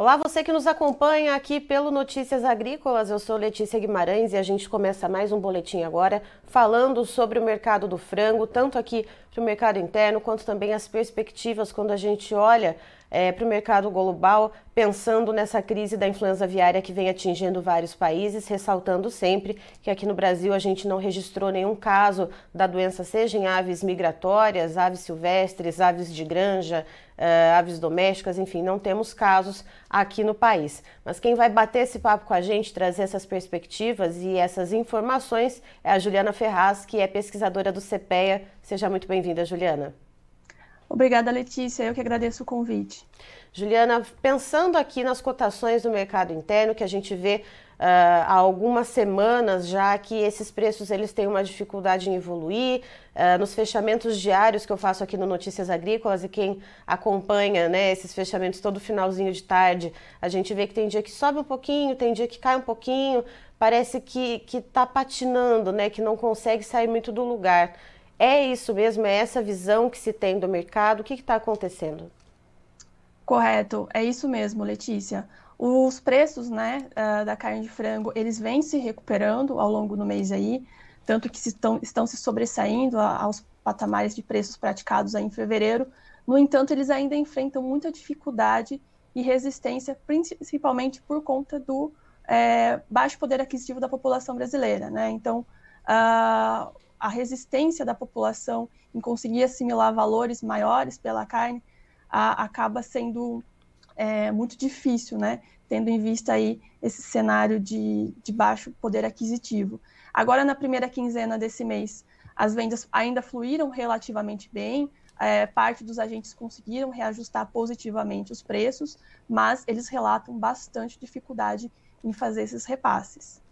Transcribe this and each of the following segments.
Olá, você que nos acompanha aqui pelo Notícias Agrícolas. Eu sou Letícia Guimarães e a gente começa mais um boletim agora falando sobre o mercado do frango, tanto aqui para o mercado interno quanto também as perspectivas quando a gente olha é, para o mercado global, pensando nessa crise da influenza aviária que vem atingindo vários países, ressaltando sempre que aqui no Brasil a gente não registrou nenhum caso da doença, seja em aves migratórias, aves silvestres, aves de granja, uh, aves domésticas, enfim, não temos casos aqui no país. Mas quem vai bater esse papo com a gente, trazer essas perspectivas e essas informações é a Juliana Ferraz, que é pesquisadora do CPEA. Seja muito bem-vinda, Juliana. Obrigada, Letícia. Eu que agradeço o convite. Juliana, pensando aqui nas cotações do mercado interno, que a gente vê Uh, há algumas semanas já que esses preços eles têm uma dificuldade em evoluir. Uh, nos fechamentos diários que eu faço aqui no Notícias Agrícolas e quem acompanha né, esses fechamentos todo finalzinho de tarde, a gente vê que tem dia que sobe um pouquinho, tem dia que cai um pouquinho, parece que está patinando, né, que não consegue sair muito do lugar. É isso mesmo? É essa visão que se tem do mercado? O que está acontecendo? Correto, é isso mesmo, Letícia. Os preços né, uh, da carne de frango, eles vêm se recuperando ao longo do mês aí, tanto que estão, estão se sobressaindo aos patamares de preços praticados aí em fevereiro. No entanto, eles ainda enfrentam muita dificuldade e resistência, principalmente por conta do é, baixo poder aquisitivo da população brasileira. Né? Então, uh, a resistência da população em conseguir assimilar valores maiores pela carne a, acaba sendo é, muito difícil, né? Tendo em vista aí esse cenário de, de baixo poder aquisitivo. Agora, na primeira quinzena desse mês, as vendas ainda fluíram relativamente bem, é, parte dos agentes conseguiram reajustar positivamente os preços, mas eles relatam bastante dificuldade em fazer esses repasses.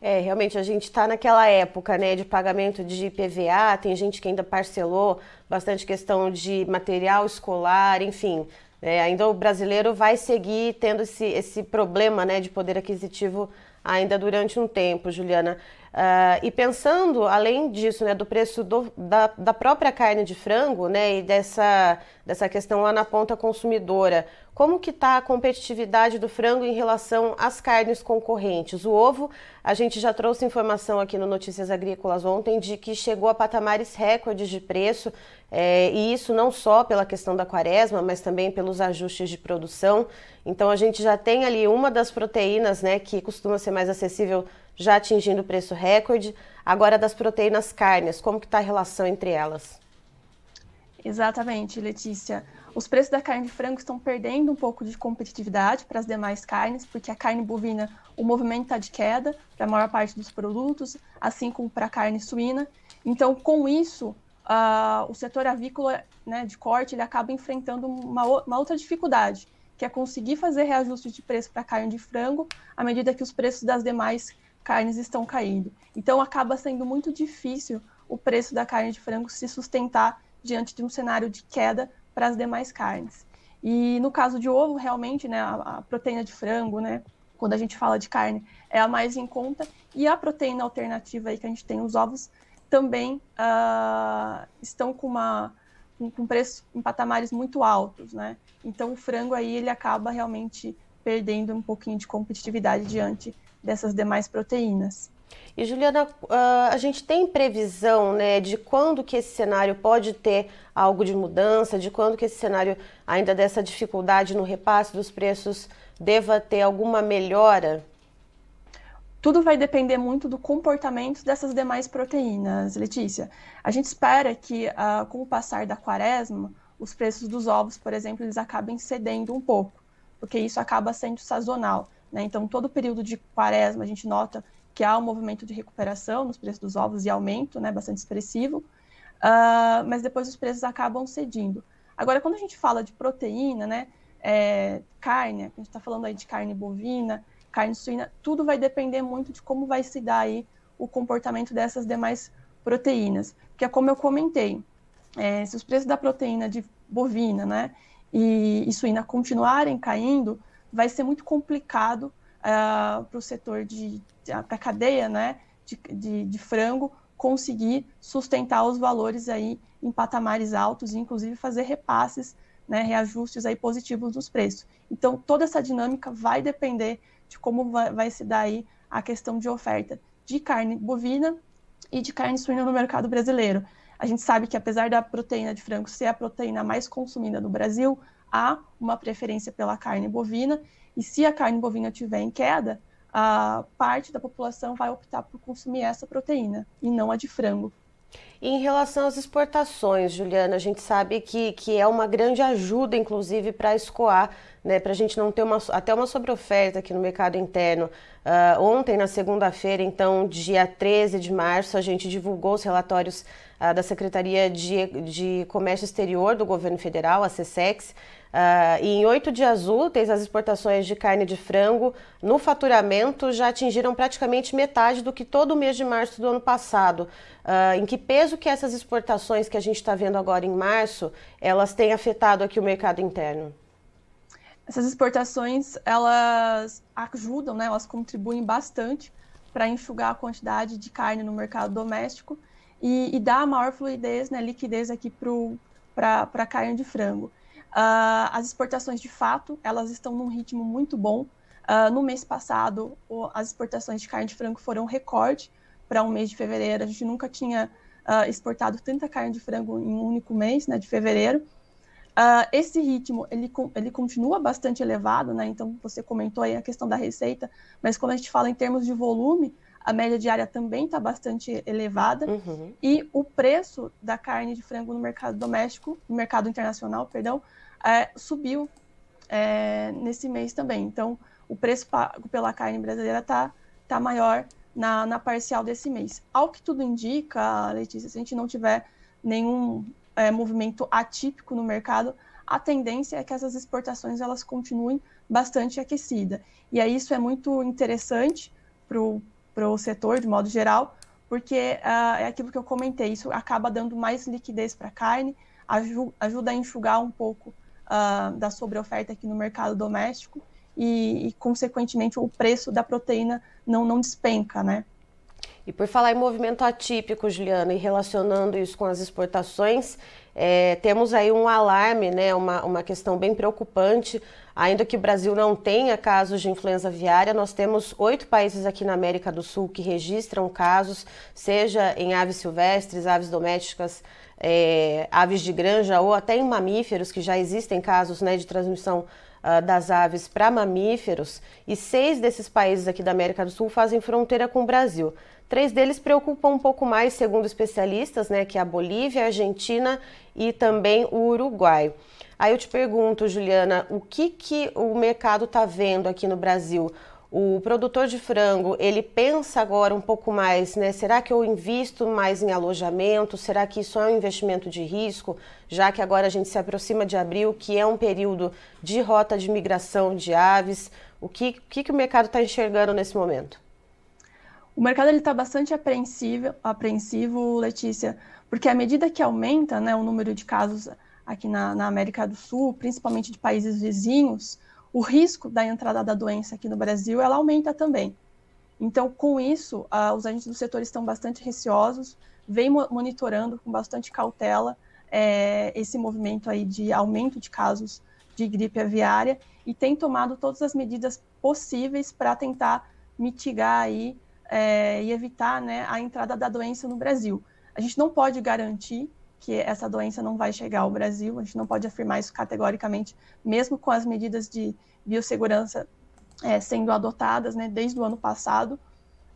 É, realmente a gente está naquela época, né, de pagamento de IPVA, tem gente que ainda parcelou bastante questão de material escolar, enfim. É, ainda o brasileiro vai seguir tendo esse, esse problema, né, de poder aquisitivo ainda durante um tempo, Juliana. Uh, e pensando, além disso, né, do preço do, da, da própria carne de frango, né, e dessa, dessa questão lá na ponta consumidora, como que está a competitividade do frango em relação às carnes concorrentes? O ovo, a gente já trouxe informação aqui no Notícias Agrícolas ontem de que chegou a patamares recordes de preço, é, e isso não só pela questão da quaresma, mas também pelos ajustes de produção. Então a gente já tem ali uma das proteínas, né, que costuma ser mais acessível já atingindo o preço recorde. Agora das proteínas carnes, como que está a relação entre elas? Exatamente, Letícia. Os preços da carne de frango estão perdendo um pouco de competitividade para as demais carnes, porque a carne bovina, o movimento está de queda para a maior parte dos produtos, assim como para a carne suína. Então, com isso, uh, o setor avícola né, de corte ele acaba enfrentando uma, uma outra dificuldade, que é conseguir fazer reajuste de preço para a carne de frango à medida que os preços das demais carnes estão caindo. Então acaba sendo muito difícil o preço da carne de frango se sustentar diante de um cenário de queda para as demais carnes. E no caso de ovo, realmente, né, a, a, proteína de frango, né, quando a gente fala de carne, é a mais em conta. E a proteína alternativa aí que a gente tem, os ovos, também uh, estão com uma com, preços em patamares muito altos, né? Então o frango aí ele acaba realmente perdendo um pouquinho de competitividade diante dessas demais proteínas. E Juliana, uh, a gente tem previsão né, de quando que esse cenário pode ter algo de mudança, de quando que esse cenário, ainda dessa dificuldade no repasse dos preços, deva ter alguma melhora? Tudo vai depender muito do comportamento dessas demais proteínas, Letícia. A gente espera que, uh, com o passar da quaresma, os preços dos ovos, por exemplo, eles acabem cedendo um pouco, porque isso acaba sendo sazonal. Né? Então, todo período de quaresma, a gente nota que há um movimento de recuperação nos preços dos ovos e aumento né, bastante expressivo, uh, mas depois os preços acabam cedindo. Agora, quando a gente fala de proteína, né, é, carne, a gente está falando aí de carne bovina, carne suína, tudo vai depender muito de como vai se dar aí o comportamento dessas demais proteínas. Porque, é como eu comentei, é, se os preços da proteína de bovina né, e, e suína continuarem caindo, vai ser muito complicado uh, ah, para o setor de, para a cadeia né, de, de, de, frango conseguir sustentar os valores aí em patamares altos e inclusive fazer repasses né, reajustes aí positivos dos preços. Então, toda essa dinâmica vai depender de como vai, vai se dar aí a questão de oferta de carne bovina e de carne suína no mercado brasileiro. A gente sabe que, apesar da proteína de frango ser a proteína mais consumida no Brasil, há uma preferência pela carne bovina, e se a carne bovina estiver em queda, a parte da população vai optar por consumir essa proteína e não a de frango. Em relação às exportações, Juliana, a gente sabe que, que é uma grande ajuda, inclusive, para escoar, né, para a gente não ter uma, até uma sobreoferta aqui no mercado interno. Uh, ontem, na segunda-feira, então, dia 13 de março, a gente divulgou os relatórios uh, da Secretaria de, de Comércio Exterior do Governo Federal, a CSEX, Uh, e em oito dias úteis, as exportações de carne de frango no faturamento já atingiram praticamente metade do que todo o mês de março do ano passado. Uh, em que peso que essas exportações que a gente está vendo agora em março, elas têm afetado aqui o mercado interno? Essas exportações, elas ajudam, né, elas contribuem bastante para enxugar a quantidade de carne no mercado doméstico e, e dar maior fluidez, né, liquidez aqui para a carne de frango. Uh, as exportações, de fato, elas estão num ritmo muito bom. Uh, no mês passado, o, as exportações de carne de frango foram recorde para um mês de fevereiro. A gente nunca tinha uh, exportado tanta carne de frango em um único mês, né, de fevereiro. esse ritmo, ele, ele continua bastante elevado, né? Então, você comentou aí a questão da receita, mas quando a gente fala em termos de volume, a média diária também está bastante elevada. Uhum. E o preço da carne de frango no mercado doméstico, no mercado internacional, perdão, é, subiu é, nesse mês também. Então, o preço pago pela carne brasileira está tá maior na, na parcial desse mês. Ao que tudo indica, Letícia, se a gente não tiver nenhum é, movimento atípico no mercado, a tendência é que essas exportações elas continuem bastante aquecidas. E aí isso é muito interessante para o setor, de modo geral, porque uh, é aquilo que eu comentei, isso acaba dando mais liquidez para a carne, ajuda a enxugar um pouco uh, da sobreoferta aqui no mercado doméstico e, e, consequentemente, o preço da proteína não, não despenca, né? E por falar em movimento atípico, Juliana, e relacionando isso com as exportações, é, temos aí um alarme, né, uma, uma questão bem preocupante. Ainda que o Brasil não tenha casos de influenza aviária, nós temos oito países aqui na América do Sul que registram casos, seja em aves silvestres, aves domésticas, é, aves de granja ou até em mamíferos, que já existem casos né, de transmissão uh, das aves para mamíferos, e seis desses países aqui da América do Sul fazem fronteira com o Brasil. Três deles preocupam um pouco mais, segundo especialistas, né, que é a Bolívia, a Argentina e também o Uruguai. Aí eu te pergunto, Juliana, o que, que o mercado está vendo aqui no Brasil? O produtor de frango, ele pensa agora um pouco mais, né? Será que eu invisto mais em alojamento? Será que isso é um investimento de risco? Já que agora a gente se aproxima de abril, que é um período de rota de migração de aves. O que, que, que o mercado está enxergando nesse momento? O mercado está bastante apreensivo, apreensivo, Letícia, porque à medida que aumenta né, o número de casos aqui na, na América do Sul, principalmente de países vizinhos, o risco da entrada da doença aqui no Brasil ela aumenta também. Então, com isso, uh, os agentes do setor estão bastante receosos, vêm monitorando com bastante cautela é, esse movimento aí de aumento de casos de gripe aviária e tem tomado todas as medidas possíveis para tentar mitigar aí é, e evitar né, a entrada da doença no Brasil. A gente não pode garantir que essa doença não vai chegar ao Brasil. A gente não pode afirmar isso categoricamente, mesmo com as medidas de biossegurança é, sendo adotadas né, desde o ano passado.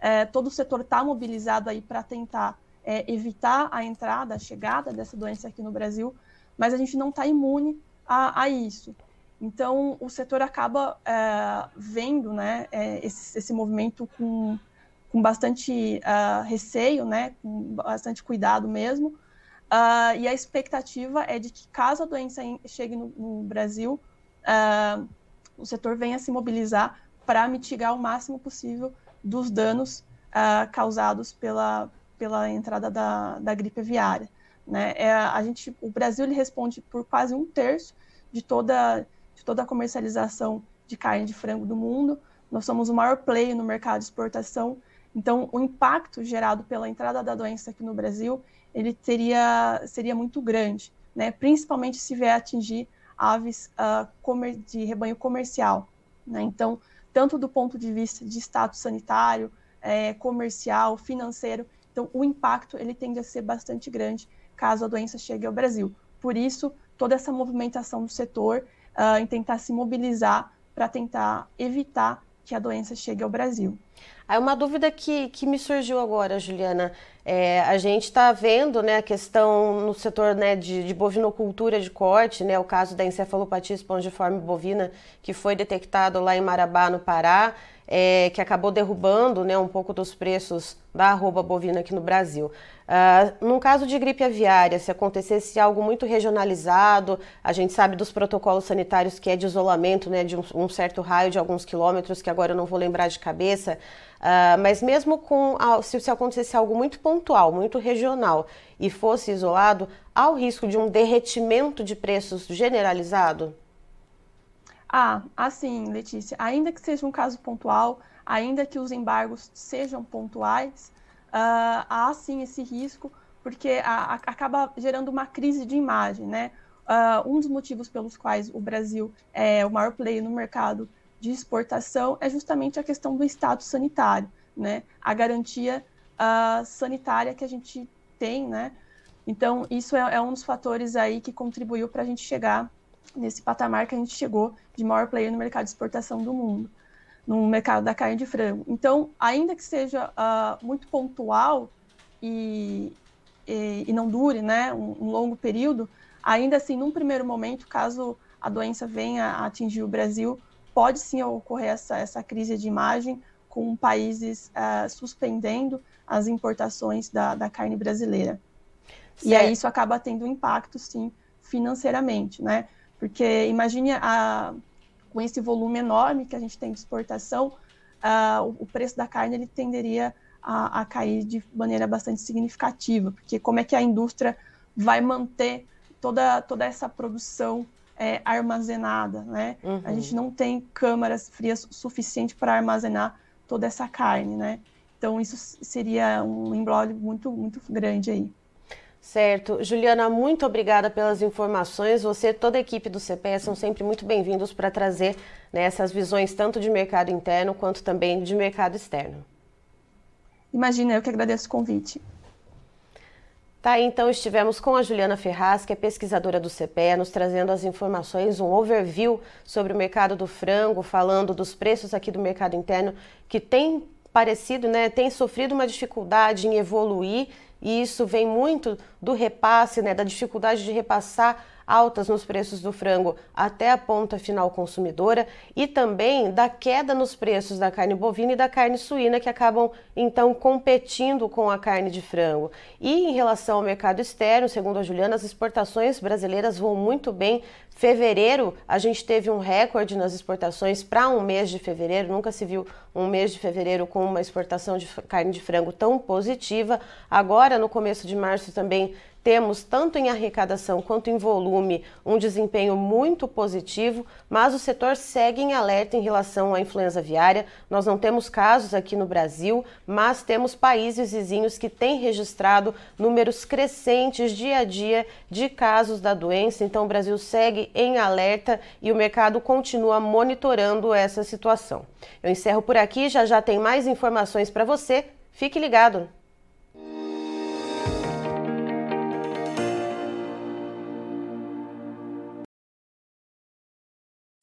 É, todo o setor está mobilizado aí para tentar é, evitar a entrada, a chegada dessa doença aqui no Brasil, mas a gente não está imune a, a, isso. Então, o setor acaba é, vendo né, é, esse, esse movimento com, com bastante uh, receio, né, com bastante cuidado mesmo, Uh, e a expectativa é de que, caso a doença chegue no, no Brasil, uh, o setor venha se mobilizar para mitigar o máximo possível dos danos causados pela, pela entrada da, da gripe aviária. Né? É, a gente, o Brasil ele responde por quase um terço de toda, de toda a comercialização de carne de frango do mundo. Nós somos o maior player no mercado de exportação. Então, o impacto gerado pela entrada da doença aqui no Brasil ele teria, seria muito grande, né? principalmente se vier atingir aves uh, de rebanho comercial. Né? Então, tanto do ponto de vista de status sanitário, é, comercial, financeiro, então o impacto ele tende a ser bastante grande caso a doença chegue ao Brasil. Por isso, toda essa movimentação do setor uh, em tentar se mobilizar para tentar evitar que a doença chegue ao Brasil. Aí uma dúvida que, que me surgiu agora, Juliana. É, a gente está vendo né, a questão no setor né, de, de, bovinocultura de corte, né, o caso da encefalopatia espongiforme bovina, que foi detectado lá em Marabá, no Pará, é, que acabou derrubando né, um pouco dos preços da arroba bovina aqui no Brasil. Uh, num caso de gripe aviária, se acontecesse algo muito regionalizado, a gente sabe dos protocolos sanitários que é de isolamento né, de um, um certo raio de alguns quilômetros, que agora eu não vou lembrar de cabeça, uh, mas mesmo com se, se acontecesse algo muito pontual, muito regional e fosse isolado, há o risco de um derretimento de preços generalizado? Ah, assim, Letícia, ainda que seja um caso pontual, ainda que os embargos sejam pontuais, uh, há sim esse risco, porque a, a, acaba gerando uma crise de imagem, né? Uh, um dos motivos pelos quais o Brasil é o maior player no mercado de exportação é justamente a questão do estado sanitário, né? A garantia uh, sanitária que a gente tem, né? Então, isso é, é um dos fatores aí que contribuiu para a gente chegar nesse patamar que a gente chegou de maior player no mercado de exportação do mundo no mercado da carne de frango. Então, ainda que seja uh, muito pontual e, e, e, não dure né, um, um, longo período, ainda assim, num primeiro momento, caso a doença venha a atingir o Brasil, pode sim ocorrer essa, essa crise de imagem com países uh, suspendendo as importações da, da carne brasileira. Certo. E aí isso acaba tendo um impacto, sim, financeiramente, né? Porque imagine a, com esse volume enorme que a gente tem de exportação, uh, o, o, preço da carne ele tenderia a, a, cair de maneira bastante significativa, porque como é que a indústria vai manter toda, toda essa produção é, armazenada, né? Uhum. A gente não tem câmaras frias suficiente para armazenar toda essa carne, né? Então isso seria um embrólio muito, muito grande aí. Certo. Juliana, muito obrigada pelas informações. Você e toda a equipe do CPE são sempre muito bem-vindos para trazer né, essas visões tanto de mercado interno quanto também de mercado externo. Imagina, eu que agradeço o convite. Tá, então estivemos com a Juliana Ferraz, que é pesquisadora do CPE, nos trazendo as informações, um overview sobre o mercado do frango, falando dos preços aqui do mercado interno, que tem parecido, né, tem sofrido uma dificuldade em evoluir e isso vem muito do repasse, né, da dificuldade de repassar altas nos preços do frango até a ponta final consumidora e também da queda nos preços da carne bovina e da carne suína que acabam então competindo com a carne de frango. E em relação ao mercado externo, segundo a Juliana, as exportações brasileiras vão muito bem. Fevereiro, a gente teve um recorde nas exportações para um mês de fevereiro, nunca se viu um mês de fevereiro com uma exportação de carne de frango tão positiva. Agora, no começo de março também temos, tanto em arrecadação quanto em volume, um desempenho muito positivo, mas o setor segue em alerta em relação à influenza aviária. Nós não temos casos aqui no Brasil, mas temos países vizinhos que têm registrado números crescentes dia a dia de casos da doença. Então, o Brasil segue em alerta e o mercado continua monitorando essa situação. Eu encerro por aqui, já já tem mais informações para você. Fique ligado!